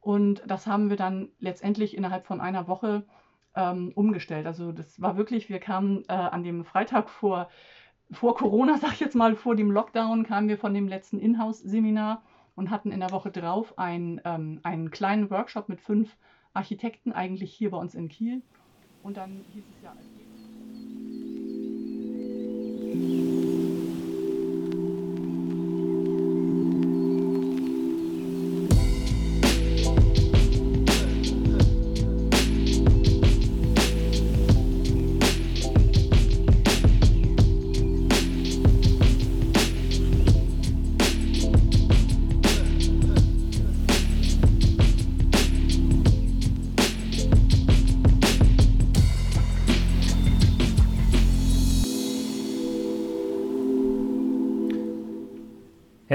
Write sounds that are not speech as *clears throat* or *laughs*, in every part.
Und das haben wir dann letztendlich innerhalb von einer Woche ähm, umgestellt. Also das war wirklich, wir kamen äh, an dem Freitag vor, vor Corona, *laughs* sag ich jetzt mal, vor dem Lockdown, kamen wir von dem letzten Inhouse-Seminar und hatten in der Woche drauf ein, ähm, einen kleinen Workshop mit fünf Architekten, eigentlich hier bei uns in Kiel. Und dann hieß es ja.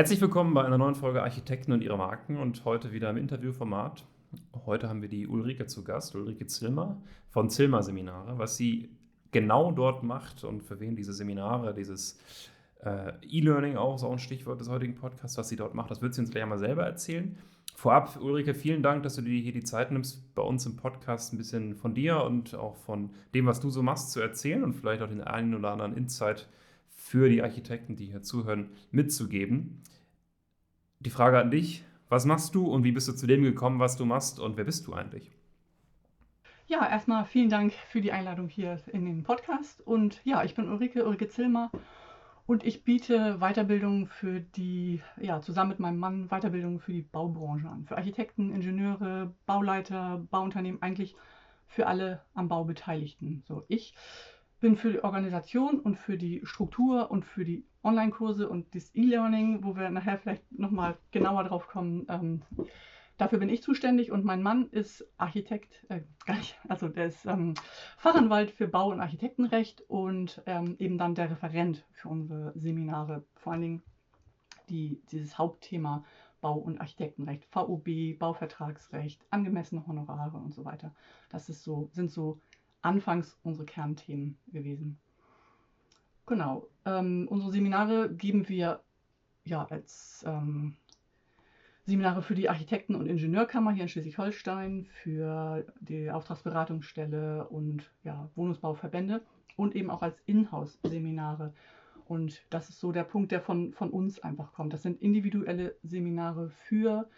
Herzlich willkommen bei einer neuen Folge Architekten und ihre Marken und heute wieder im Interviewformat. Heute haben wir die Ulrike zu Gast, Ulrike Zilmer von Zilmer Seminare. Was sie genau dort macht und für wen diese Seminare, dieses äh, E-Learning auch, so ein Stichwort des heutigen Podcasts, was sie dort macht, das wird sie uns gleich mal selber erzählen. Vorab, Ulrike, vielen Dank, dass du dir hier die Zeit nimmst, bei uns im Podcast ein bisschen von dir und auch von dem, was du so machst, zu erzählen und vielleicht auch den einen oder anderen Insight für die Architekten, die hier zuhören, mitzugeben. Die Frage an dich, was machst du und wie bist du zu dem gekommen, was du machst und wer bist du eigentlich? Ja, erstmal vielen Dank für die Einladung hier in den Podcast. Und ja, ich bin Ulrike, Ulrike Zilmer und ich biete Weiterbildung für die, ja, zusammen mit meinem Mann Weiterbildung für die Baubranche an. Für Architekten, Ingenieure, Bauleiter, Bauunternehmen, eigentlich für alle am Bau Beteiligten. So, ich bin für die Organisation und für die Struktur und für die Online-Kurse und das E-Learning, wo wir nachher vielleicht nochmal genauer drauf kommen. Ähm, dafür bin ich zuständig und mein Mann ist Architekt, äh, nicht, also der ist ähm, Fachanwalt für Bau- und Architektenrecht und ähm, eben dann der Referent für unsere Seminare, vor allen Dingen die, dieses Hauptthema Bau- und Architektenrecht, VOB, Bauvertragsrecht, angemessene Honorare und so weiter. Das ist so, sind so anfangs unsere Kernthemen gewesen. Genau. Ähm, unsere Seminare geben wir ja als ähm, Seminare für die Architekten- und Ingenieurkammer hier in Schleswig-Holstein, für die Auftragsberatungsstelle und ja, Wohnungsbauverbände und eben auch als Inhouse-Seminare. Und das ist so der Punkt, der von, von uns einfach kommt. Das sind individuelle Seminare für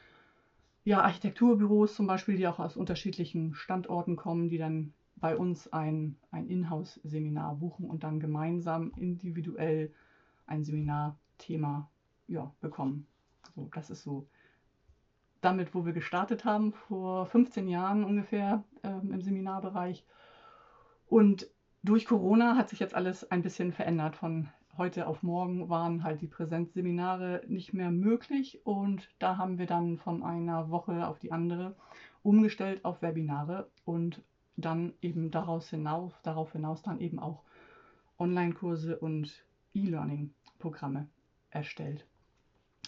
ja, Architekturbüros zum Beispiel, die auch aus unterschiedlichen Standorten kommen, die dann bei uns ein, ein Inhouse-Seminar buchen und dann gemeinsam individuell ein Seminarthema ja, bekommen. So, das ist so damit, wo wir gestartet haben, vor 15 Jahren ungefähr ähm, im Seminarbereich. Und durch Corona hat sich jetzt alles ein bisschen verändert. Von heute auf morgen waren halt die Präsenzseminare nicht mehr möglich und da haben wir dann von einer Woche auf die andere umgestellt auf Webinare und dann eben daraus hinaus, darauf hinaus dann eben auch Online-Kurse und E-Learning-Programme erstellt.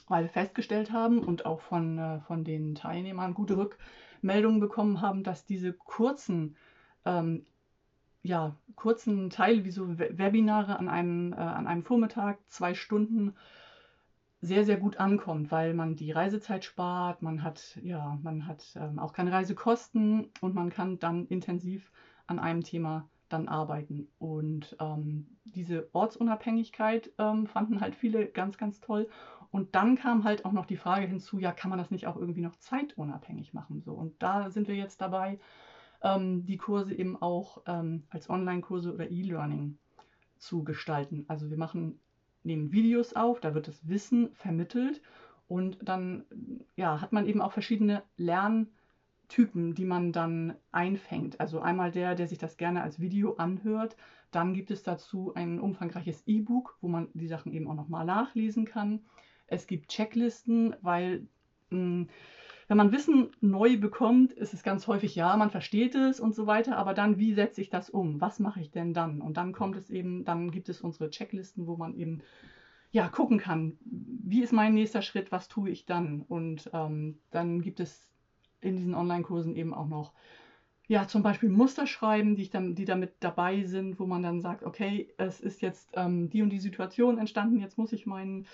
Weil wir festgestellt haben und auch von, äh, von den Teilnehmern gute Rückmeldungen bekommen haben, dass diese kurzen, ähm, ja, kurzen Teile wie so Webinare an einem, äh, an einem Vormittag, zwei Stunden, sehr, sehr gut ankommt, weil man die Reisezeit spart, man hat, ja, man hat ähm, auch keine Reisekosten und man kann dann intensiv an einem Thema dann arbeiten. Und ähm, diese Ortsunabhängigkeit ähm, fanden halt viele ganz, ganz toll. Und dann kam halt auch noch die Frage hinzu, ja, kann man das nicht auch irgendwie noch zeitunabhängig machen? So, und da sind wir jetzt dabei, ähm, die Kurse eben auch ähm, als Online-Kurse oder E-Learning zu gestalten. Also wir machen nehmen Videos auf, da wird das Wissen vermittelt und dann ja, hat man eben auch verschiedene Lerntypen, die man dann einfängt. Also einmal der, der sich das gerne als Video anhört, dann gibt es dazu ein umfangreiches E-Book, wo man die Sachen eben auch nochmal nachlesen kann. Es gibt Checklisten, weil mh, hm, wenn man Wissen neu bekommt, ist es ganz häufig, ja, man versteht es und so weiter, aber dann, wie setze ich das um? Was mache ich denn dann? Und dann kommt es eben, dann gibt es unsere Checklisten, wo man eben ja, gucken kann, wie ist mein nächster Schritt, was tue ich dann? Und ähm, dann gibt es in diesen Online-Kursen eben auch noch ja, zum Beispiel Muster schreiben, die, ich dann, die damit dabei sind, wo man dann sagt, okay, es ist jetzt ähm, die und die Situation entstanden, jetzt muss ich meinen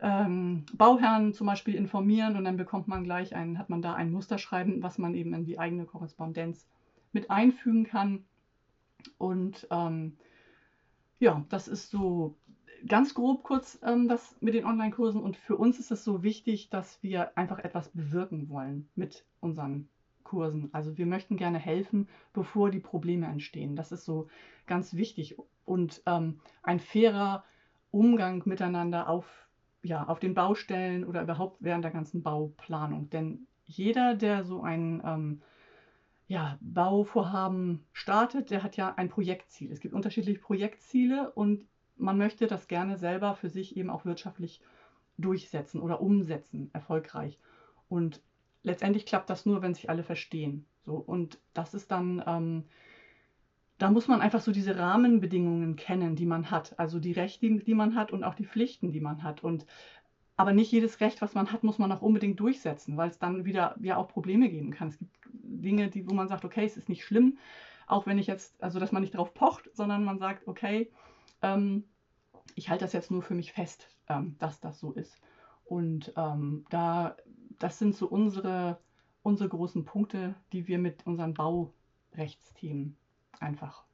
ähm, Bauherren zum Beispiel informieren und dann bekommt man gleich ein, hat man da ein Musterschreiben, was man eben in die eigene Korrespondenz mit einfügen kann. Und ähm, ja, das ist so ganz grob kurz ähm, das mit den Online-Kursen. Und für uns ist es so wichtig, dass wir einfach etwas bewirken wollen mit unseren Kursen. Also wir möchten gerne helfen, bevor die Probleme entstehen. Das ist so ganz wichtig. Und ähm, ein fairer Umgang miteinander auf, ja, auf den Baustellen oder überhaupt während der ganzen Bauplanung. Denn jeder, der so ein ähm, ja, Bauvorhaben startet, der hat ja ein Projektziel. Es gibt unterschiedliche Projektziele und man möchte das gerne selber für sich eben auch wirtschaftlich durchsetzen oder umsetzen, erfolgreich. Und letztendlich klappt das nur, wenn sich alle verstehen. So, und das ist dann, ähm, da muss man einfach so diese Rahmenbedingungen kennen, die man hat. Also die Rechte, die man hat und auch die Pflichten, die man hat. Und aber nicht jedes Recht, was man hat, muss man auch unbedingt durchsetzen, weil es dann wieder ja auch Probleme geben kann. Es gibt Dinge, die, wo man sagt, okay, es ist nicht schlimm, auch wenn ich jetzt, also dass man nicht drauf pocht, sondern man sagt, okay, ähm, ich halte das jetzt nur für mich fest, ähm, dass das so ist. Und ähm, da das sind so unsere, unsere großen Punkte, die wir mit unseren Baurechtsthemen einfach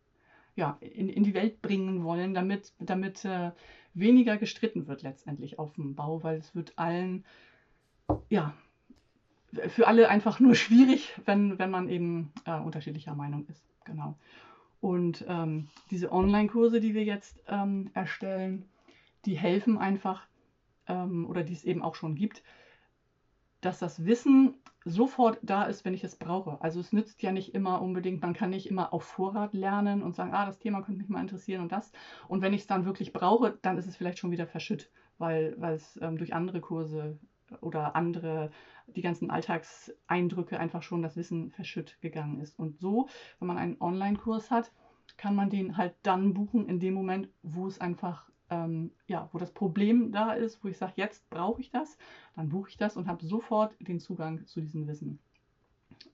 ja, in, in die Welt bringen wollen, damit, damit äh, weniger gestritten wird letztendlich auf dem Bau, weil es wird allen, ja, für alle einfach nur *laughs* schwierig, wenn, wenn man eben äh, unterschiedlicher Meinung ist. Genau. Und ähm, diese Online-Kurse, die wir jetzt ähm, erstellen, die helfen einfach, ähm, oder die es eben auch schon gibt, dass das Wissen sofort da ist, wenn ich es brauche. Also es nützt ja nicht immer unbedingt, man kann nicht immer auf Vorrat lernen und sagen, ah, das Thema könnte mich mal interessieren und das. Und wenn ich es dann wirklich brauche, dann ist es vielleicht schon wieder verschütt, weil, es ähm, durch andere Kurse oder andere, die ganzen Alltagseindrücke einfach schon das Wissen verschütt gegangen ist. Und so, wenn man einen Online-Kurs hat, kann man den halt dann buchen in dem Moment, wo es einfach ähm, ja, wo das Problem da ist, wo ich sage, jetzt brauche ich das, dann buche ich das und habe sofort den Zugang zu diesem Wissen.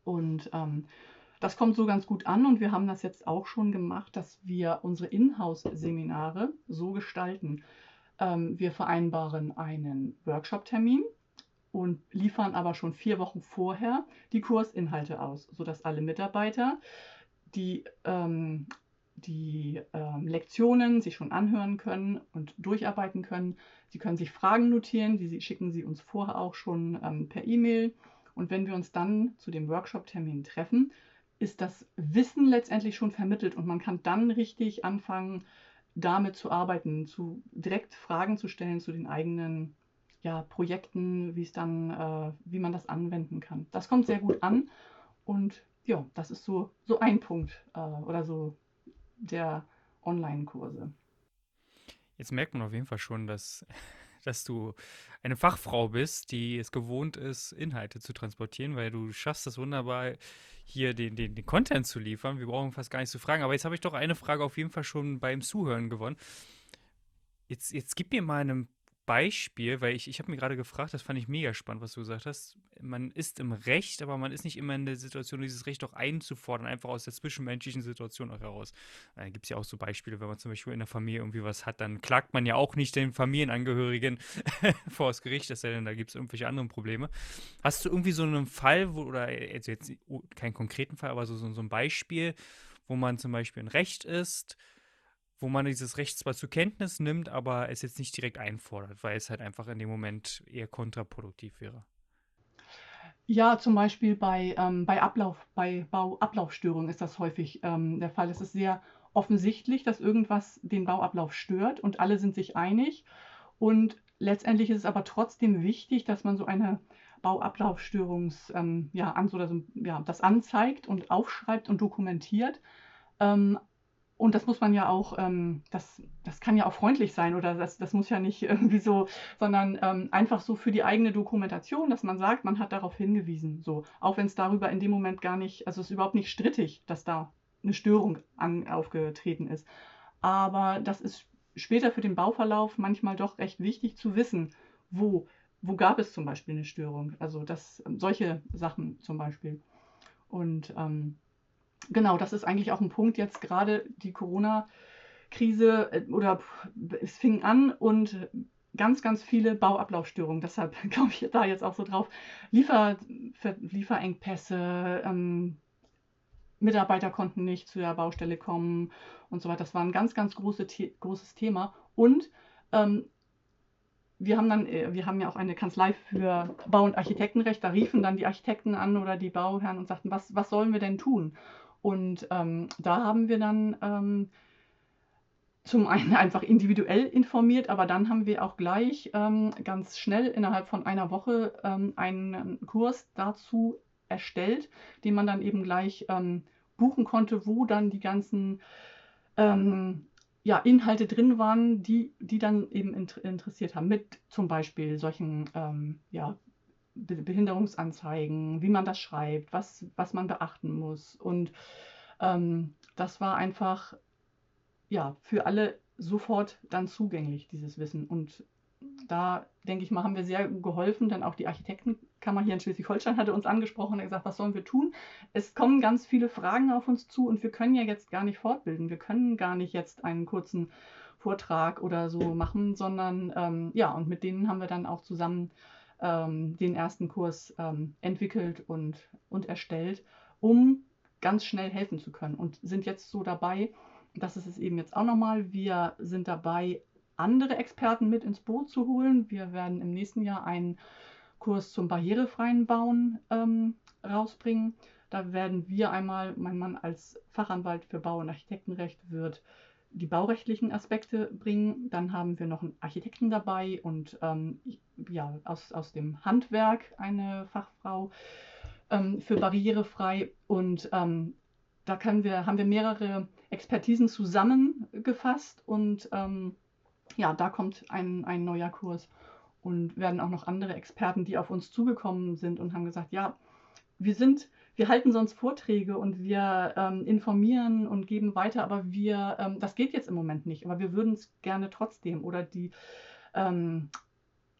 Und ähm, das kommt so ganz gut an und wir haben das jetzt auch schon gemacht, dass wir unsere Inhouse-Seminare so gestalten. Ähm, wir vereinbaren einen Workshop-Termin und liefern aber schon vier Wochen vorher die Kursinhalte aus, sodass alle Mitarbeiter, die ähm, die ähm, Lektionen sich schon anhören können und durcharbeiten können. Sie können sich Fragen notieren, die sie, schicken Sie uns vorher auch schon ähm, per E-Mail. Und wenn wir uns dann zu dem Workshop-Termin treffen, ist das Wissen letztendlich schon vermittelt und man kann dann richtig anfangen, damit zu arbeiten, zu direkt Fragen zu stellen zu den eigenen ja, Projekten, wie es dann, äh, wie man das anwenden kann. Das kommt sehr gut an und ja, das ist so, so ein Punkt äh, oder so der Online-Kurse. Jetzt merkt man auf jeden Fall schon, dass, *laughs* dass du eine Fachfrau bist, die es gewohnt ist, Inhalte zu transportieren, weil du schaffst es wunderbar, hier den, den, den Content zu liefern. Wir brauchen fast gar nicht zu fragen. Aber jetzt habe ich doch eine Frage auf jeden Fall schon beim Zuhören gewonnen. Jetzt, jetzt gib mir mal einen Beispiel, weil ich, ich habe mir gerade gefragt, das fand ich mega spannend, was du gesagt hast. Man ist im Recht, aber man ist nicht immer in der Situation, dieses Recht auch einzufordern, einfach aus der zwischenmenschlichen Situation auch heraus. Da gibt es ja auch so Beispiele, wenn man zum Beispiel in der Familie irgendwie was hat, dann klagt man ja auch nicht den Familienangehörigen *laughs* vor das Gericht, es sei denn, da gibt es irgendwelche anderen Probleme. Hast du irgendwie so einen Fall, wo, oder also jetzt keinen konkreten Fall, aber so, so, so ein Beispiel, wo man zum Beispiel ein Recht ist, wo man dieses Recht zwar zur Kenntnis nimmt, aber es jetzt nicht direkt einfordert, weil es halt einfach in dem Moment eher kontraproduktiv wäre. Ja, zum Beispiel bei, ähm, bei Ablauf, bei Bauablaufstörungen ist das häufig ähm, der Fall. Es ist sehr offensichtlich, dass irgendwas den Bauablauf stört und alle sind sich einig. Und letztendlich ist es aber trotzdem wichtig, dass man so eine Bauablaufstörungs, ähm, ja, an, oder so, ja, das anzeigt und aufschreibt und dokumentiert. Ähm, und das muss man ja auch, ähm, das, das kann ja auch freundlich sein oder das, das muss ja nicht *laughs* irgendwie so, sondern ähm, einfach so für die eigene Dokumentation, dass man sagt, man hat darauf hingewiesen. So, auch wenn es darüber in dem Moment gar nicht, also es ist überhaupt nicht strittig, dass da eine Störung an, aufgetreten ist. Aber das ist später für den Bauverlauf manchmal doch recht wichtig zu wissen, wo, wo gab es zum Beispiel eine Störung. Also das, solche Sachen zum Beispiel. Und ähm, genau, das ist eigentlich auch ein Punkt jetzt gerade die Corona-Krise äh, oder es fing an und ganz, ganz viele Bauablaufstörungen. Deshalb *laughs* komme ich da jetzt auch so drauf. Liefer, Lieferengpässe, ähm, Mitarbeiter konnten nicht zu der Baustelle kommen und so weiter. Das war ein ganz, ganz große, großes Thema. Und ähm, wir haben dann, äh, wir haben ja auch eine Kanzlei für Bau- und Architektenrecht. Da riefen dann die Architekten an oder die Bauherren und sagten, was, was sollen wir denn tun? Und ähm, da haben wir dann ähm, zum einen *laughs* einfach individuell informiert, aber dann haben wir auch gleich ähm, ganz schnell innerhalb von einer Woche ähm, einen Kurs dazu erstellt, den man dann eben gleich ähm, buchen konnte, wo dann die ganzen ähm, ja, Inhalte drin waren, die, die dann eben inter interessiert haben, mit zum Beispiel solchen ja, Behinderungsanzeigen, wie man das schreibt, was, was man beachten muss. Und ähm, das war einfach ja, für alle sofort dann zugänglich, dieses Wissen. Und da denke ich mal, haben wir sehr geholfen, denn auch die Architektenkammer hier in Schleswig-Holstein hatte uns angesprochen und gesagt, was sollen wir tun? Es kommen ganz viele Fragen auf uns zu und wir können ja jetzt gar nicht fortbilden. Wir können gar nicht jetzt einen kurzen Vortrag oder so machen, sondern ähm, ja, und mit denen haben wir dann auch zusammen ähm, den ersten Kurs ähm, entwickelt und, und erstellt, um ganz schnell helfen zu können und sind jetzt so dabei, das ist es eben jetzt auch nochmal. Wir sind dabei, andere Experten mit ins Boot zu holen. Wir werden im nächsten Jahr einen Kurs zum barrierefreien Bauen ähm, rausbringen. Da werden wir einmal, mein Mann als Fachanwalt für Bau- und Architektenrecht wird die baurechtlichen Aspekte bringen. Dann haben wir noch einen Architekten dabei und ähm, ja, aus, aus dem Handwerk eine Fachfrau ähm, für barrierefrei. Und ähm, da können wir, haben wir mehrere Expertisen zusammengefasst und ähm, ja, da kommt ein, ein neuer Kurs und werden auch noch andere Experten, die auf uns zugekommen sind und haben gesagt, ja, wir sind, wir halten sonst Vorträge und wir ähm, informieren und geben weiter, aber wir, ähm, das geht jetzt im Moment nicht, aber wir würden es gerne trotzdem oder die, ähm,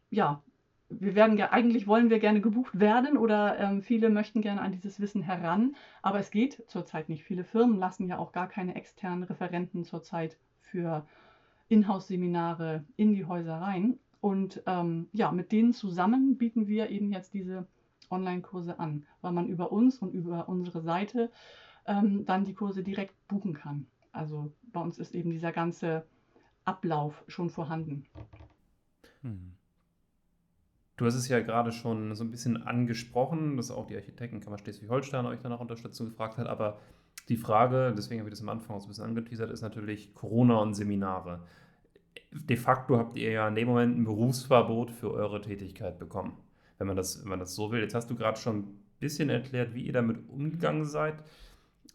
ja, wir werden eigentlich wollen wir gerne gebucht werden oder ähm, viele möchten gerne an dieses Wissen heran, aber es geht zurzeit nicht. Viele Firmen lassen ja auch gar keine externen Referenten zurzeit für Inhouse-Seminare in die Häuser rein. Und ähm, ja, mit denen zusammen bieten wir eben jetzt diese Online-Kurse an, weil man über uns und über unsere Seite ähm, dann die Kurse direkt buchen kann. Also bei uns ist eben dieser ganze Ablauf schon vorhanden. Hm. Du hast es ja gerade schon so ein bisschen angesprochen, dass auch die Architektenkammer Schleswig-Holstein euch danach Unterstützung gefragt hat, aber die Frage, deswegen habe ich das am Anfang auch so ein bisschen angeteasert, ist natürlich Corona und Seminare. De facto habt ihr ja in dem Moment ein Berufsverbot für eure Tätigkeit bekommen, wenn man das, wenn man das so will. Jetzt hast du gerade schon ein bisschen erklärt, wie ihr damit umgegangen seid.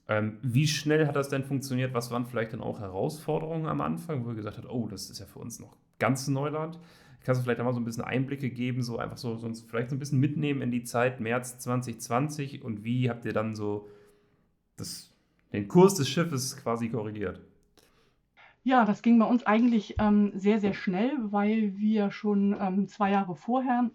Ähm, wie schnell hat das denn funktioniert? Was waren vielleicht dann auch Herausforderungen am Anfang, wo ihr gesagt habt, oh, das ist ja für uns noch ganz Neuland? Kannst du vielleicht einmal so ein bisschen Einblicke geben, so einfach so, so vielleicht so ein bisschen mitnehmen in die Zeit März 2020 und wie habt ihr dann so das, den Kurs des Schiffes quasi korrigiert? Ja, das ging bei uns eigentlich ähm, sehr, sehr schnell, weil wir schon ähm, zwei Jahre vorher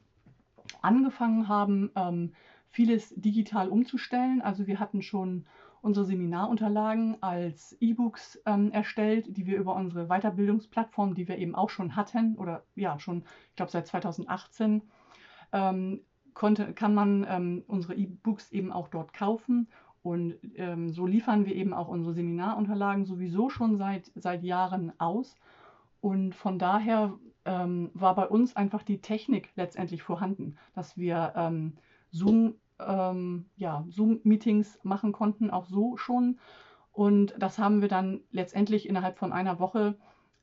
angefangen haben, ähm, vieles digital umzustellen. Also wir hatten schon unsere Seminarunterlagen als E-Books ähm, erstellt, die wir über unsere Weiterbildungsplattform, die wir eben auch schon hatten oder ja schon, ich glaube seit 2018, ähm, konnte, kann man ähm, unsere E-Books eben auch dort kaufen. Und ähm, so liefern wir eben auch unsere Seminarunterlagen sowieso schon seit, seit Jahren aus. Und von daher ähm, war bei uns einfach die Technik letztendlich vorhanden, dass wir ähm, Zoom ähm, ja, Zoom-Meetings machen konnten, auch so schon. Und das haben wir dann letztendlich innerhalb von einer Woche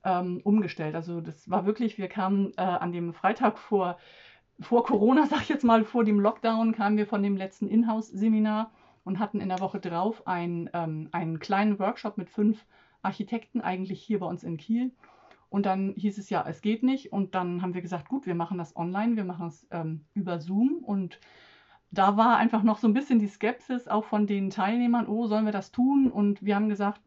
ähm, umgestellt. Also das war wirklich, wir kamen äh, an dem Freitag vor, vor Corona, sag ich jetzt mal, vor dem Lockdown, kamen wir von dem letzten Inhouse-Seminar und hatten in der Woche drauf ein, ähm, einen kleinen Workshop mit fünf Architekten, eigentlich hier bei uns in Kiel. Und dann hieß es ja, es geht nicht. Und dann haben wir gesagt, gut, wir machen das online, wir machen es ähm, über Zoom und da war einfach noch so ein bisschen die Skepsis auch von den Teilnehmern, oh, sollen wir das tun? Und wir haben gesagt,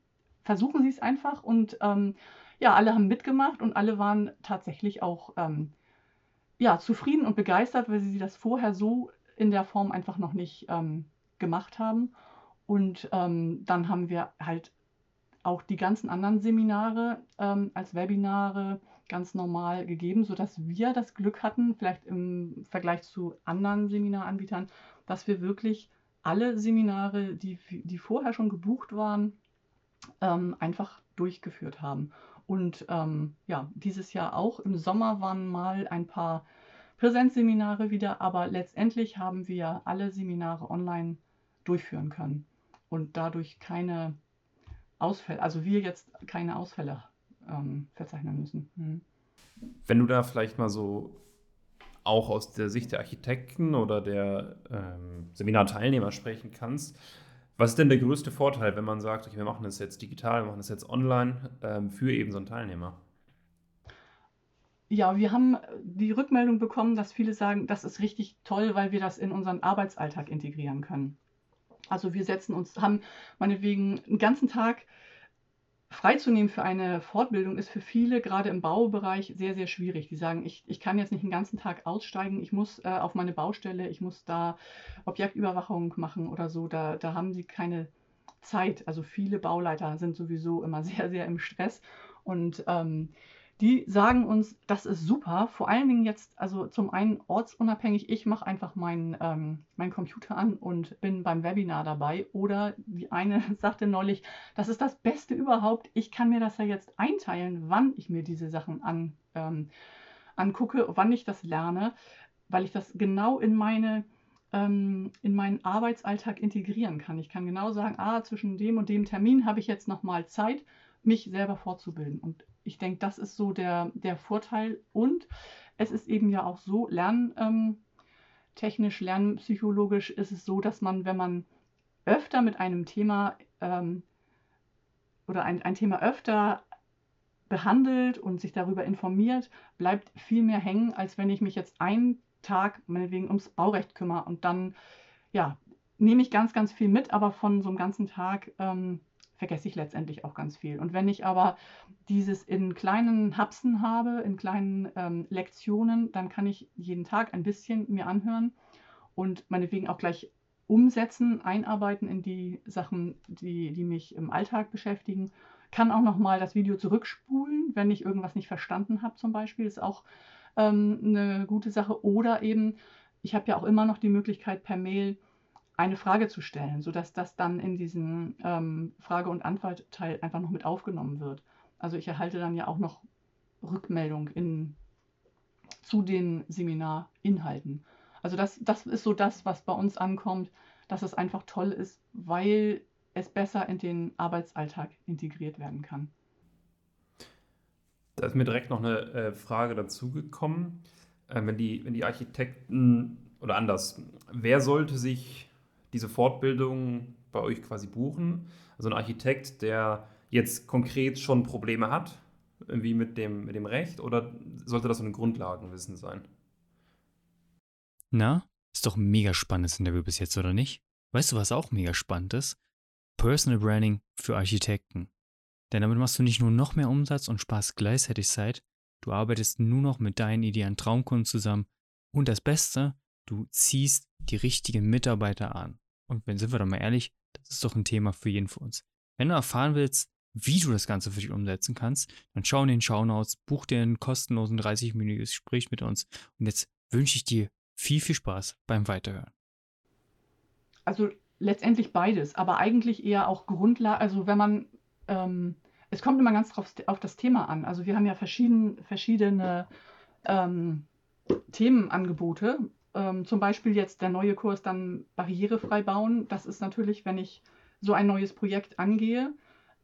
versuchen Sie es einfach. Und ähm, ja, alle haben mitgemacht und alle waren tatsächlich auch ähm, ja, zufrieden und begeistert, weil sie das vorher so in der Form einfach noch nicht ähm, gemacht haben. Und ähm, dann haben wir halt auch die ganzen anderen Seminare ähm, als Webinare ganz normal gegeben, sodass wir das Glück hatten, vielleicht im Vergleich zu anderen Seminaranbietern, dass wir wirklich alle Seminare, die, die vorher schon gebucht waren, ähm, einfach durchgeführt haben. Und ähm, ja, dieses Jahr auch. Im Sommer waren mal ein paar Präsenzseminare wieder, aber letztendlich haben wir alle Seminare online durchführen können und dadurch keine Ausfälle, also wir jetzt keine Ausfälle ähm, verzeichnen müssen. Mhm. Wenn du da vielleicht mal so auch aus der Sicht der Architekten oder der ähm, Seminarteilnehmer sprechen kannst, was ist denn der größte Vorteil, wenn man sagt, okay, wir machen das jetzt digital, wir machen das jetzt online ähm, für eben so einen Teilnehmer? Ja, wir haben die Rückmeldung bekommen, dass viele sagen, das ist richtig toll, weil wir das in unseren Arbeitsalltag integrieren können. Also wir setzen uns, haben meinetwegen einen ganzen Tag freizunehmen für eine Fortbildung ist für viele, gerade im Baubereich, sehr, sehr schwierig. Die sagen, ich, ich kann jetzt nicht den ganzen Tag aussteigen, ich muss äh, auf meine Baustelle, ich muss da Objektüberwachung machen oder so. Da, da haben sie keine Zeit. Also viele Bauleiter sind sowieso immer *laughs* sehr, sehr im Stress. Und ähm, die sagen uns, das ist super. Vor allen Dingen jetzt, also zum einen ortsunabhängig, ich mache einfach meinen ähm, mein Computer an und bin beim Webinar dabei. Oder die eine *laughs* sagte neulich, das ist das Beste überhaupt. Ich kann mir das ja jetzt einteilen, wann ich mir diese Sachen an, ähm, angucke, wann ich das lerne, weil ich das genau in meine ähm, in meinen Arbeitsalltag integrieren kann. Ich kann genau sagen, ah, zwischen dem und dem Termin habe ich jetzt noch mal Zeit, mich selber fortzubilden. Und ich denke, das ist so der, der Vorteil. Und es ist eben ja auch so, lerntechnisch, ähm, lernpsychologisch ist es so, dass man, wenn man öfter mit einem Thema ähm, oder ein, ein Thema öfter behandelt und sich darüber informiert, bleibt viel mehr hängen, als wenn ich mich jetzt einen Tag meinetwegen ums Baurecht kümmere und dann, ja, nehme ich ganz, ganz viel mit, aber von so einem ganzen Tag ähm, vergesse ich letztendlich auch ganz viel. Und wenn ich aber dieses in kleinen Hapsen habe, in kleinen ähm, Lektionen, dann kann ich jeden Tag ein bisschen mir anhören und meinetwegen auch gleich umsetzen, einarbeiten in die Sachen, die, die mich im Alltag beschäftigen. Kann auch nochmal das Video zurückspulen, wenn ich irgendwas nicht verstanden habe zum Beispiel. Ist auch ähm, eine gute Sache. Oder eben, ich habe ja auch immer noch die Möglichkeit per Mail eine Frage zu stellen, sodass das dann in diesen ähm, Frage- und Antwortteil einfach noch mit aufgenommen wird. Also ich erhalte dann ja auch noch Rückmeldung in, zu den Seminarinhalten. Also das, das ist so das, was bei uns ankommt, dass es einfach toll ist, weil es besser in den Arbeitsalltag integriert werden kann. Da ist mir direkt noch eine äh, Frage dazugekommen. Äh, wenn, die, wenn die Architekten oder anders, wer sollte sich diese Fortbildung bei euch quasi buchen. Also ein Architekt, der jetzt konkret schon Probleme hat, irgendwie mit dem, mit dem Recht, oder sollte das so ein Grundlagenwissen sein? Na, ist doch ein mega spannendes Interview bis jetzt, oder nicht? Weißt du, was auch mega spannend ist? Personal Branding für Architekten. Denn damit machst du nicht nur noch mehr Umsatz und sparst gleichzeitig Zeit, du arbeitest nur noch mit deinen idealen Traumkunden zusammen und das Beste, du ziehst die richtigen Mitarbeiter an. Und wenn sind wir doch mal ehrlich, das ist doch ein Thema für jeden von uns. Wenn du erfahren willst, wie du das Ganze für dich umsetzen kannst, dann schau in den Shownotes, buch dir einen kostenlosen 30-minütiges Gespräch mit uns. Und jetzt wünsche ich dir viel, viel Spaß beim Weiterhören. Also letztendlich beides, aber eigentlich eher auch Grundlage, also wenn man, ähm, es kommt immer ganz drauf, auf das Thema an. Also wir haben ja verschieden, verschiedene ähm, Themenangebote ähm, zum Beispiel jetzt der neue Kurs dann barrierefrei bauen. Das ist natürlich, wenn ich so ein neues Projekt angehe,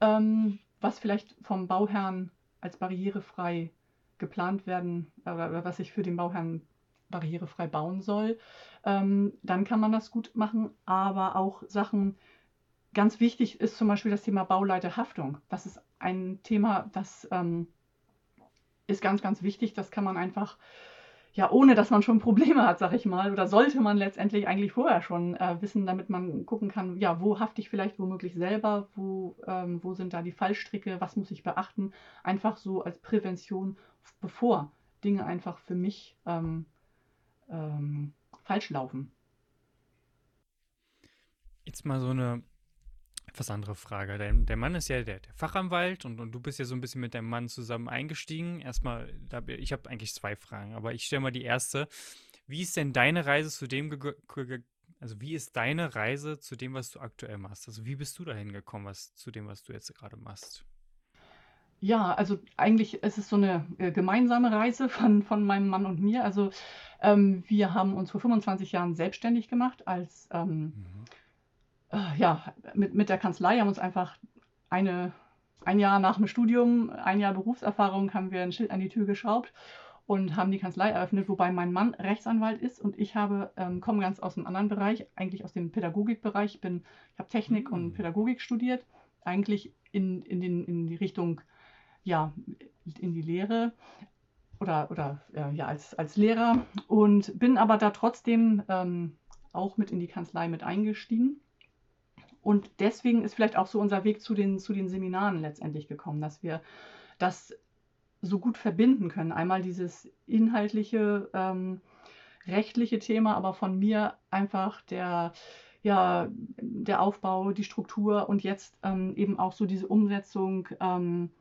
ähm, was vielleicht vom Bauherrn als barrierefrei geplant werden oder was ich für den Bauherrn barrierefrei bauen soll, ähm, dann kann man das gut machen. Aber auch Sachen, ganz wichtig ist zum Beispiel das Thema Bauleiterhaftung. Das ist ein Thema, das ähm, ist ganz, ganz wichtig. Das kann man einfach ja, ohne dass man schon Probleme hat, sag ich mal, oder sollte man letztendlich eigentlich vorher schon äh, wissen, damit man gucken kann, ja, wo hafte ich vielleicht womöglich selber, wo, ähm, wo sind da die Fallstricke, was muss ich beachten, einfach so als Prävention, bevor Dinge einfach für mich ähm, ähm, falsch laufen. Jetzt mal so eine etwas andere Frage. Dein, der Mann ist ja der, der Fachanwalt und, und, du bist ja so ein bisschen mit deinem Mann zusammen eingestiegen. Erstmal, ich habe eigentlich zwei Fragen, aber ich stelle mal die erste. Wie ist denn deine Reise zu dem, also wie ist deine Reise zu dem, was du aktuell machst? Also wie bist du dahin gekommen, was, zu dem, was du jetzt gerade machst? Ja, also eigentlich ist es so eine äh, gemeinsame Reise von, von meinem Mann und mir. Also ähm, wir haben uns vor 25 Jahren selbstständig gemacht als ähm, mhm ja, mit, mit der Kanzlei haben uns einfach eine, ein Jahr nach dem Studium, ein Jahr Berufserfahrung, haben wir ein Schild an die Tür geschraubt und haben die Kanzlei eröffnet, wobei mein Mann Rechtsanwalt ist und ich habe, ähm, komme ganz aus einem anderen Bereich, eigentlich aus dem Pädagogikbereich. Ich, bin, ich habe Technik und Pädagogik studiert, eigentlich in, in, den, in die Richtung, ja, in die Lehre oder, oder äh, ja, als, als Lehrer und bin aber da trotzdem ähm, auch mit in die Kanzlei mit eingestiegen und deswegen ist vielleicht auch so unser Weg zu den, zu den Seminaren letztendlich gekommen, dass wir das so gut verbinden können. Einmal dieses inhaltliche, ähm, rechtliche Thema, aber von mir einfach der, ja, der Aufbau, die Struktur und jetzt ähm, eben auch so diese Umsetzung, ähm,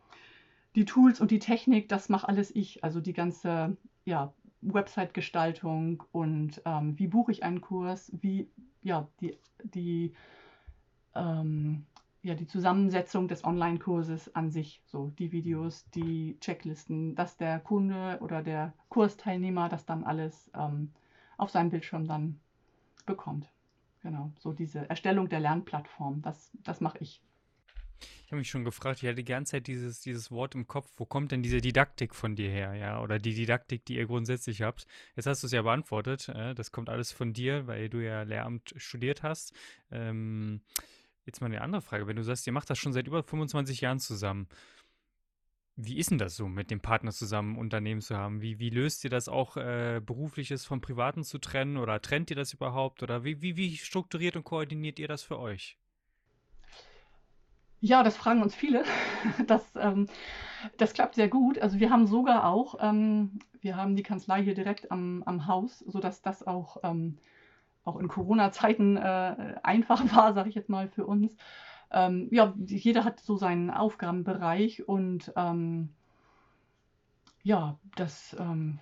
die Tools und die Technik, das mache alles ich. Also die ganze ja, Website-Gestaltung und ähm, wie buche ich einen Kurs, wie ja, die, die ähm, ja, die Zusammensetzung des Online-Kurses an sich, so die Videos, die Checklisten, dass der Kunde oder der Kursteilnehmer das dann alles ähm, auf seinem Bildschirm dann bekommt. Genau, so diese Erstellung der Lernplattform, das, das mache ich. Ich habe mich schon gefragt, ich hatte die ganze Zeit dieses, dieses Wort im Kopf, wo kommt denn diese Didaktik von dir her, ja? Oder die Didaktik, die ihr grundsätzlich habt. Jetzt hast du es ja beantwortet, äh, das kommt alles von dir, weil du ja Lehramt studiert hast. Ähm, Jetzt mal eine andere Frage. Wenn du sagst, ihr macht das schon seit über 25 Jahren zusammen, wie ist denn das so, mit dem Partner zusammen ein Unternehmen zu haben? Wie, wie löst ihr das auch, äh, berufliches vom Privaten zu trennen oder trennt ihr das überhaupt? Oder wie, wie, wie strukturiert und koordiniert ihr das für euch? Ja, das fragen uns viele. *laughs* Das, ähm, das klappt sehr gut. Also wir haben sogar auch, ähm, wir haben die Kanzlei hier direkt am, am Haus, sodass das auch ähm, auch in Corona-Zeiten äh, einfach *laughs* war, sage ich jetzt mal für uns. Ähm, ja, jeder hat so seinen Aufgabenbereich und ähm, ja, das ähm,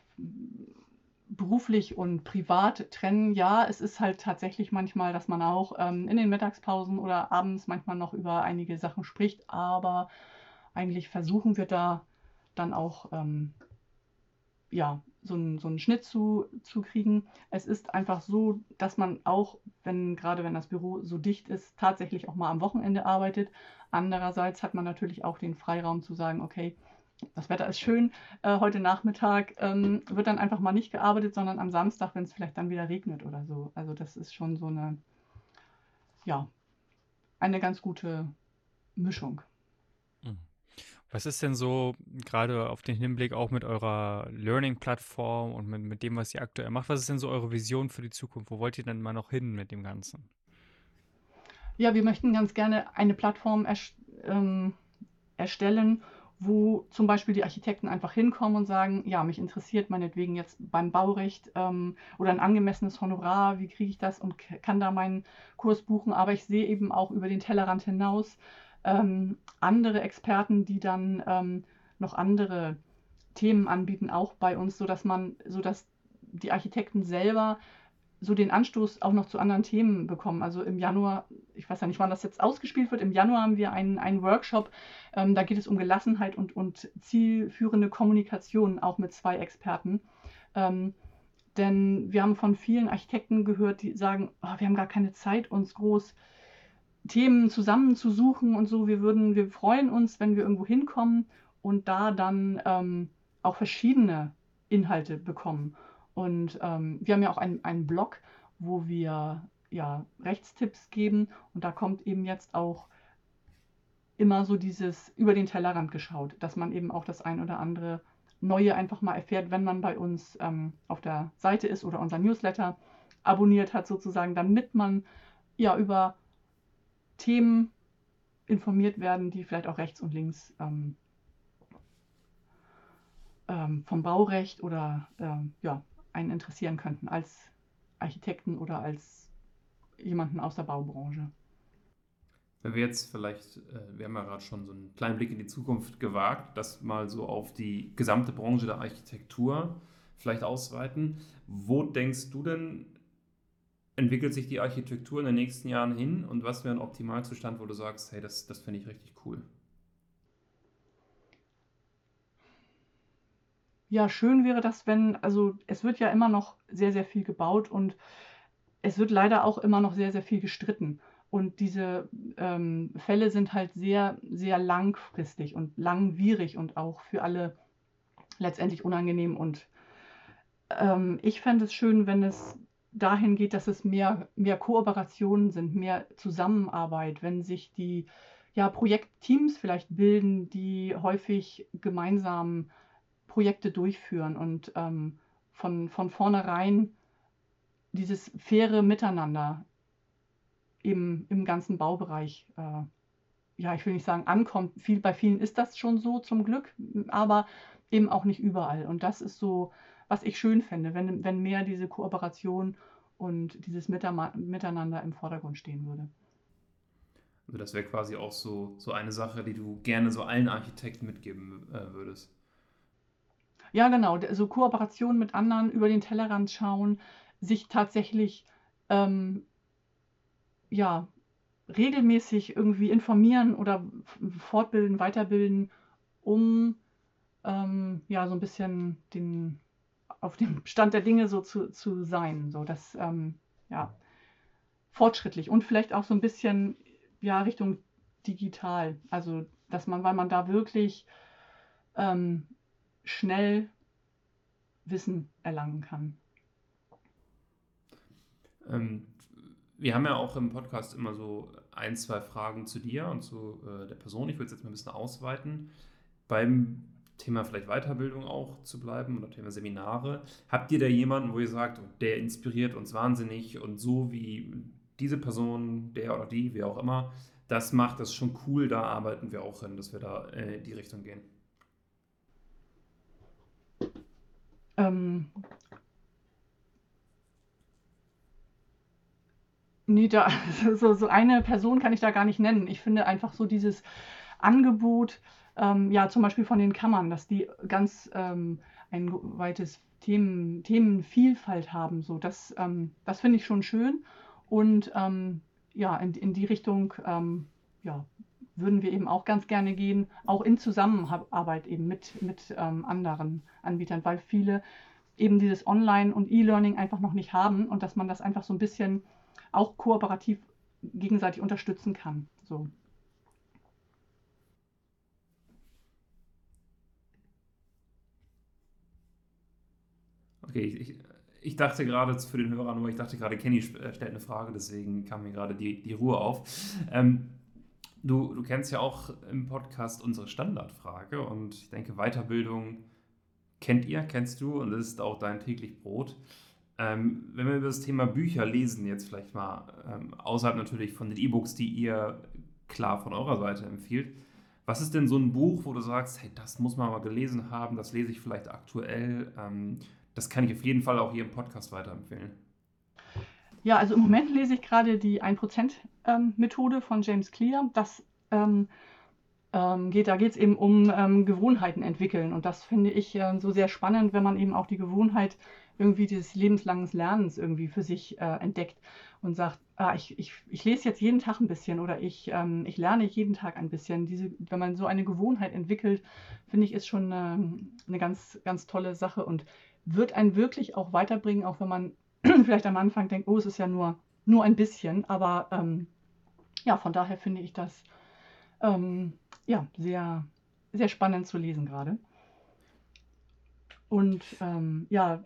beruflich und privat trennen, ja, es ist halt tatsächlich manchmal, dass man auch ähm, in den Mittagspausen oder abends manchmal noch über einige Sachen spricht, aber eigentlich versuchen wir da dann auch ähm, ja, so einen, so einen Schnitt zu, zu kriegen. Es ist einfach so, dass man auch, wenn gerade wenn das Büro so dicht ist, tatsächlich auch mal am Wochenende arbeitet. Andererseits hat man natürlich auch den Freiraum zu sagen, okay, das Wetter ist schön, äh, heute Nachmittag ähm, wird dann einfach mal nicht gearbeitet, sondern am Samstag, wenn es vielleicht dann wieder regnet oder so. Also das ist schon so eine, ja, eine ganz gute Mischung. Was ist denn so, gerade auf den Hinblick auch mit eurer Learning-Plattform und mit, mit dem, was ihr aktuell macht, was ist denn so eure Vision für die Zukunft? Wo wollt ihr denn mal noch hin mit dem Ganzen? Ja, wir möchten ganz gerne eine Plattform erst, ähm, erstellen, wo zum Beispiel die Architekten einfach hinkommen und sagen, ja, mich interessiert meinetwegen jetzt beim Baurecht ähm, oder ein angemessenes Honorar, wie kriege ich das und kann da meinen Kurs buchen, aber ich sehe eben auch über den Tellerrand hinaus, ähm, andere Experten, die dann ähm, noch andere Themen anbieten, auch bei uns, sodass man, sodass die Architekten selber so den Anstoß auch noch zu anderen Themen bekommen. Also im Januar, ich weiß ja nicht, wann das jetzt ausgespielt wird, im Januar haben wir einen, einen Workshop, ähm, da geht es um Gelassenheit und, und zielführende Kommunikation, auch mit zwei Experten. Ähm, denn wir haben von vielen Architekten gehört, die sagen, oh, wir haben gar keine Zeit, uns groß Themen zusammenzusuchen und so. Wir würden, wir freuen uns, wenn wir irgendwo hinkommen und da dann ähm, auch verschiedene Inhalte bekommen. Und ähm, wir haben ja auch einen, einen Blog, wo wir ja Rechtstipps geben und da kommt eben jetzt auch immer so dieses über den Tellerrand geschaut, dass man eben auch das ein oder andere Neue einfach mal erfährt, wenn man bei uns ähm, auf der Seite ist oder unser Newsletter abonniert hat sozusagen, damit man ja über Themen informiert werden, die vielleicht auch rechts und links ähm, ähm, vom Baurecht oder ähm, ja, einen interessieren könnten als Architekten oder als jemanden aus der Baubranche. Wenn wir jetzt vielleicht, äh, wir haben ja gerade schon so einen kleinen Blick in die Zukunft gewagt, das mal so auf die gesamte Branche der Architektur vielleicht ausweiten. Wo denkst du denn, entwickelt sich die Architektur in den nächsten Jahren hin und was wäre ein Optimalzustand, wo du sagst, hey, das, das finde ich richtig cool? Ja, schön wäre das, wenn, also es wird ja immer noch sehr, sehr viel gebaut und es wird leider auch immer noch sehr, sehr viel gestritten. Und diese ähm, Fälle sind halt sehr, sehr langfristig und langwierig und auch für alle letztendlich unangenehm. Und ähm, ich fände es schön, wenn es dahin geht, dass es mehr, mehr Kooperationen sind, mehr Zusammenarbeit, wenn sich die ja, Projektteams vielleicht bilden, die häufig gemeinsam Projekte durchführen und ähm, von, von vornherein dieses faire Miteinander im, im ganzen Baubereich, äh, ja, ich will nicht sagen ankommt. Viel, bei vielen ist das schon so zum Glück, aber eben auch nicht überall. Und das ist so, was ich schön fände, wenn, wenn mehr diese Kooperation und dieses Miteinander im Vordergrund stehen würde. Also das wäre quasi auch so, so eine Sache, die du gerne so allen Architekten mitgeben äh, würdest. Ja, genau. So Kooperation mit anderen, über den Tellerrand schauen, sich tatsächlich ähm, ja, regelmäßig irgendwie informieren oder fortbilden, weiterbilden, um ähm, ja so ein bisschen den, auf dem Stand der Dinge so zu, zu sein. So das, ähm, ja, fortschrittlich und vielleicht auch so ein bisschen ja, Richtung digital. Also, dass man, weil man da wirklich ähm, schnell Wissen erlangen kann. Ähm, wir haben ja auch im Podcast immer so ein, zwei Fragen zu dir und zu äh, der Person. Ich würde es jetzt mal ein bisschen ausweiten. Beim Thema vielleicht Weiterbildung auch zu bleiben oder Thema Seminare. Habt ihr da jemanden, wo ihr sagt, der inspiriert uns wahnsinnig und so wie diese Person, der oder die, wie auch immer, das macht das schon cool, da arbeiten wir auch hin, dass wir da äh, in die Richtung gehen? Ähm, Nee, da, *laughs* so, so eine Person kann ich da gar nicht nennen. Ich finde einfach so dieses Angebot, ähm, ja, zum Beispiel von den Kammern, dass die ganz ähm, ein weites Themen, Themenvielfalt haben. So, das ähm, das finde ich schon schön. Und ähm, ja, in, in die Richtung ähm, ja, würden wir eben auch ganz gerne gehen, auch in Zusammenarbeit eben mit, mit ähm, anderen Anbietern, weil viele eben dieses Online- und E-Learning einfach noch nicht haben und dass man das einfach so ein bisschen auch kooperativ gegenseitig unterstützen kann. So. Okay, ich, ich dachte gerade für den Hörer nur, ich dachte gerade, Kenny äh, stellt eine Frage, deswegen kam mir gerade die, die Ruhe auf. Ähm, du, du kennst ja auch im Podcast unsere Standardfrage und ich denke, Weiterbildung kennt ihr, kennst du und das ist auch dein täglich Brot. Ähm, wenn wir über das Thema Bücher lesen, jetzt vielleicht mal ähm, außerhalb natürlich von den E-Books, die ihr klar von eurer Seite empfiehlt, was ist denn so ein Buch, wo du sagst, hey, das muss man mal gelesen haben, das lese ich vielleicht aktuell, ähm, das kann ich auf jeden Fall auch hier im Podcast weiterempfehlen? Ja, also im Moment lese ich gerade die 1%-Methode ähm, von James Clear. Das ähm, ähm, geht, da geht es eben um ähm, Gewohnheiten entwickeln. Und das finde ich äh, so sehr spannend, wenn man eben auch die Gewohnheit irgendwie dieses lebenslangen Lernens irgendwie für sich äh, entdeckt und sagt, ah, ich, ich, ich lese jetzt jeden Tag ein bisschen oder ich, ähm, ich lerne jeden Tag ein bisschen. Diese, wenn man so eine Gewohnheit entwickelt, finde ich, ist schon eine, eine ganz, ganz tolle Sache und wird einen wirklich auch weiterbringen, auch wenn man *clears throat* vielleicht am Anfang denkt, oh, es ist ja nur, nur ein bisschen. Aber ähm, ja, von daher finde ich das ähm, ja, sehr, sehr spannend zu lesen gerade. Und ähm, ja,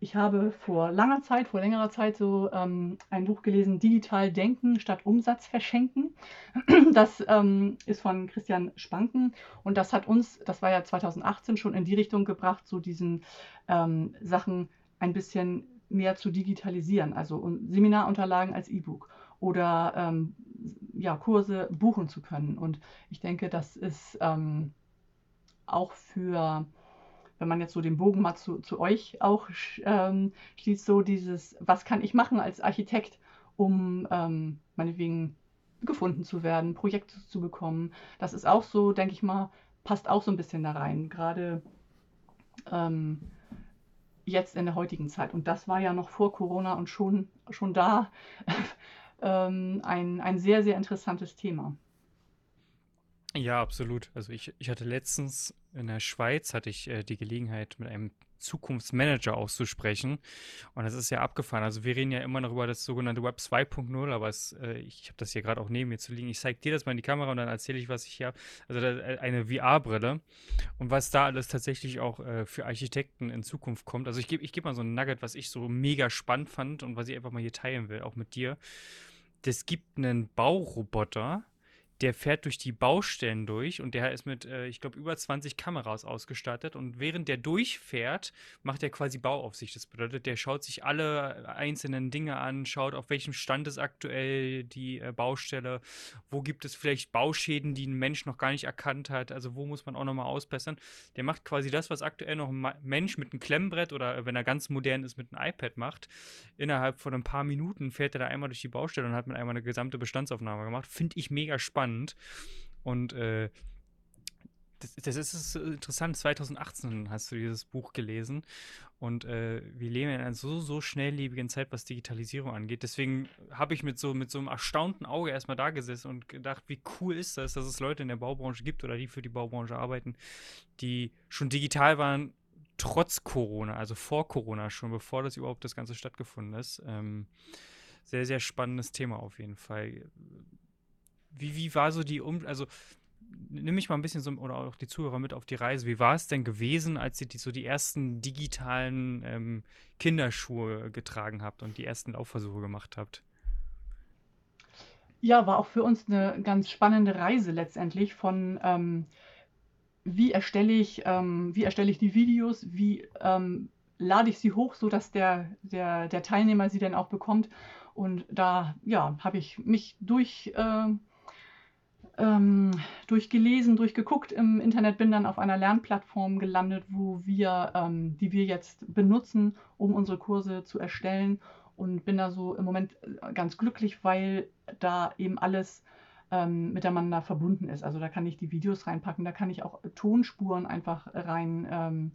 ich habe vor langer Zeit, vor längerer Zeit so ähm, ein Buch gelesen, Digital Denken statt Umsatz verschenken. *clears throat* Das ähm, ist von Christian Spanken und das hat uns, das war ja 2018 schon in die Richtung gebracht, so diesen ähm, Sachen ein bisschen mehr zu digitalisieren, also Seminarunterlagen als E-Book oder ähm, ja, Kurse buchen zu können. Und ich denke, das ist ähm, auch für wenn man jetzt so den Bogen mal zu, zu euch auch ähm, schließt, so dieses, was kann ich machen als Architekt, um ähm, meinetwegen gefunden zu werden, Projekte zu bekommen. Das ist auch so, denke ich mal, passt auch so ein bisschen da rein, gerade ähm, jetzt in der heutigen Zeit. Und das war ja noch vor Corona und schon, schon da *laughs* ähm, ein, ein sehr, sehr interessantes Thema. Ja, absolut. Also ich, ich hatte letztens in der Schweiz hatte ich äh, die Gelegenheit, mit einem Zukunftsmanager auszusprechen. Und das ist ja abgefahren. Also wir reden ja immer noch über das sogenannte Web 2.0, aber es, äh, ich habe das hier gerade auch neben mir zu liegen. Ich zeige dir das mal in die Kamera und dann erzähle ich, was ich hier habe. Also äh, eine VR-Brille und was da alles tatsächlich auch äh, für Architekten in Zukunft kommt. Also ich gebe ich geb mal so ein Nugget, was ich so mega spannend fand und was ich einfach mal hier teilen will, auch mit dir. Es gibt einen Bauroboter, der fährt durch die Baustellen durch und der ist mit, äh, ich glaube, über 20 Kameras ausgestattet. Und während der durchfährt, macht er quasi Bauaufsicht. Das bedeutet, der schaut sich alle einzelnen Dinge an, schaut, auf welchem Stand ist aktuell die äh, Baustelle, wo gibt es vielleicht Bauschäden, die ein Mensch noch gar nicht erkannt hat, also wo muss man auch nochmal ausbessern. Der macht quasi das, was aktuell noch ein Mensch mit einem Klemmbrett oder wenn er ganz modern ist, mit einem iPad macht. Innerhalb von ein paar Minuten fährt er da einmal durch die Baustelle und hat mit einmal eine gesamte Bestandsaufnahme gemacht. Finde ich mega spannend spannend. Und äh, das, das, ist interessant. 2018 hast du dieses Buch gelesen. Und äh, wir leben in einer so, so schnelllebigen Zeit, was Digitalisierung angeht. Deswegen habe ich mit so, mit so einem erstaunten Auge erstmal da gesessen und gedacht, wie cool ist das, dass es Leute in der Baubranche gibt oder die für die Baubranche arbeiten, die schon digital waren, trotz Corona, also vor Corona schon, bevor das überhaupt das Ganze stattgefunden ist. Ähm, sehr, sehr spannendes Thema auf jeden Fall wie, wie war so die Um, also nimm mich mal ein bisschen so, oder auch die Zuhörer mit auf die Reise. Wie war es denn gewesen, als ihr die, so die ersten digitalen ähm, Kinderschuhe getragen habt und die ersten Laufversuche gemacht habt? Ja, war auch für uns eine ganz spannende Reise letztendlich von ähm, wie erstelle ich, ähm, wie erstelle ich die Videos, wie ähm, lade ich sie hoch, sodass der, der, der Teilnehmer sie dann auch bekommt. Und da ja, habe ich mich durch äh, ähm, durchgelesen, durchgeguckt im Internet, bin dann auf einer Lernplattform gelandet, wo wir, ähm, die wir jetzt benutzen, um unsere Kurse zu erstellen und bin da so im Moment äh, ganz glücklich, weil da eben alles ähm, miteinander verbunden ist. Also da kann ich die Videos reinpacken, da kann ich auch Tonspuren einfach reinstellen,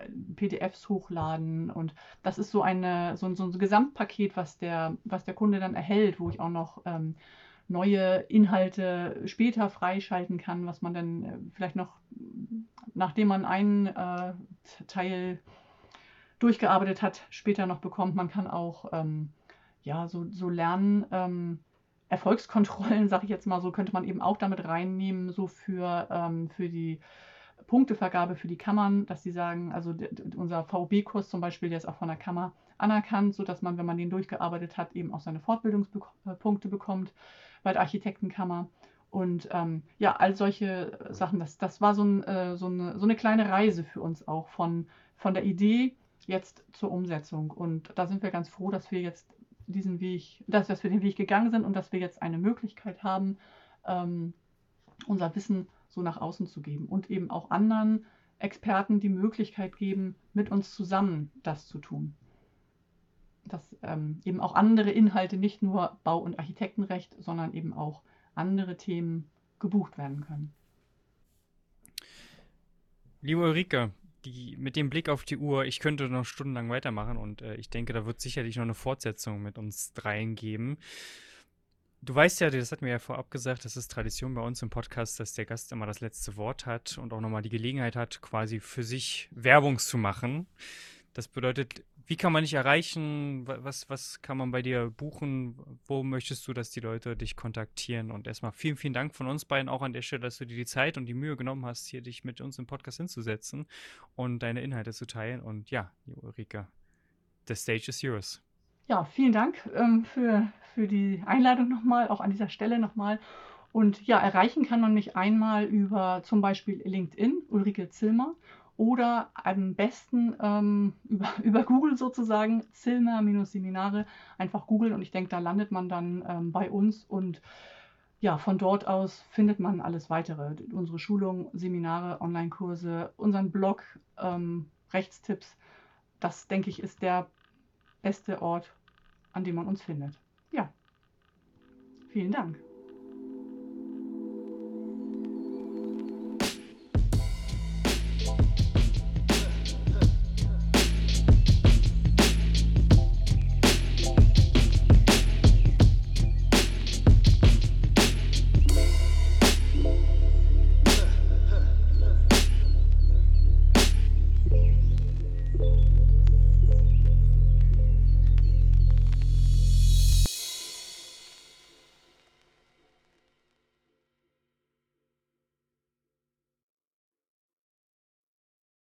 ähm, PDFs hochladen und das ist so, eine, so, so ein Gesamtpaket, was der, was der Kunde dann erhält, wo ich auch noch ähm, neue Inhalte später freischalten kann, was man dann äh, vielleicht noch, nachdem man einen äh, Teil durchgearbeitet hat, später noch bekommt. Man kann auch ähm, ja, so, so lernen. Ähm, Erfolgskontrollen, *laughs* sage ich jetzt mal so, könnte man eben auch damit reinnehmen, so für, ähm, für die Punktevergabe für die Kammern, dass sie sagen, also unser VOB-Kurs zum Beispiel, der ist auch von der Kammer anerkannt, sodass man, wenn man den durchgearbeitet hat, eben auch seine Fortbildungspunkte bekommt bei der Architektenkammer. Und ähm, ja, all solche Sachen, das, das war so, ein, äh, so, eine, so eine kleine Reise für uns auch von, von der Idee jetzt zur Umsetzung. Und da sind wir ganz froh, dass wir jetzt diesen Weg, dass, dass wir den Weg gegangen sind und dass wir jetzt eine Möglichkeit haben, ähm, unser Wissen so nach außen zu geben und eben auch anderen Experten die Möglichkeit geben, mit uns zusammen das zu tun dass ähm, eben auch andere Inhalte, nicht nur Bau- und Architektenrecht, sondern eben auch andere Themen gebucht werden können. Liebe Ulrike, die, mit dem Blick auf die Uhr, ich könnte noch stundenlang weitermachen und äh, ich denke, da wird sicherlich noch eine Fortsetzung mit uns dreien geben. Du weißt ja, das hat mir ja vorab gesagt, das ist Tradition bei uns im Podcast, dass der Gast immer das letzte Wort hat und auch nochmal die Gelegenheit hat, quasi für sich Werbung zu machen. Das bedeutet, wie kann man dich erreichen? Was, was kann man bei dir buchen? Wo möchtest du, dass die Leute dich kontaktieren? Und erstmal vielen, vielen Dank von uns beiden auch an der Stelle, dass du dir die Zeit und die Mühe genommen hast, hier dich mit uns im Podcast hinzusetzen und deine Inhalte zu teilen. Und ja, Ulrike, the stage is yours. Ja, vielen Dank ähm, für, für die Einladung nochmal, auch an dieser Stelle nochmal. Und ja, erreichen kann man mich einmal über zum Beispiel LinkedIn, Ulrike Zilmer oder am besten ähm, *laughs* über, über Google sozusagen, Zilmer-Seminare, einfach googeln und ich denke, da landet man dann ähm, bei uns und ja, von dort aus findet man alles weitere. Unsere Schulungen, Seminare, Online-Kurse, unseren Blog, ähm, Rechtstipps. Das, denke ich, ist der beste Ort, an dem man uns findet. Vielen Dank.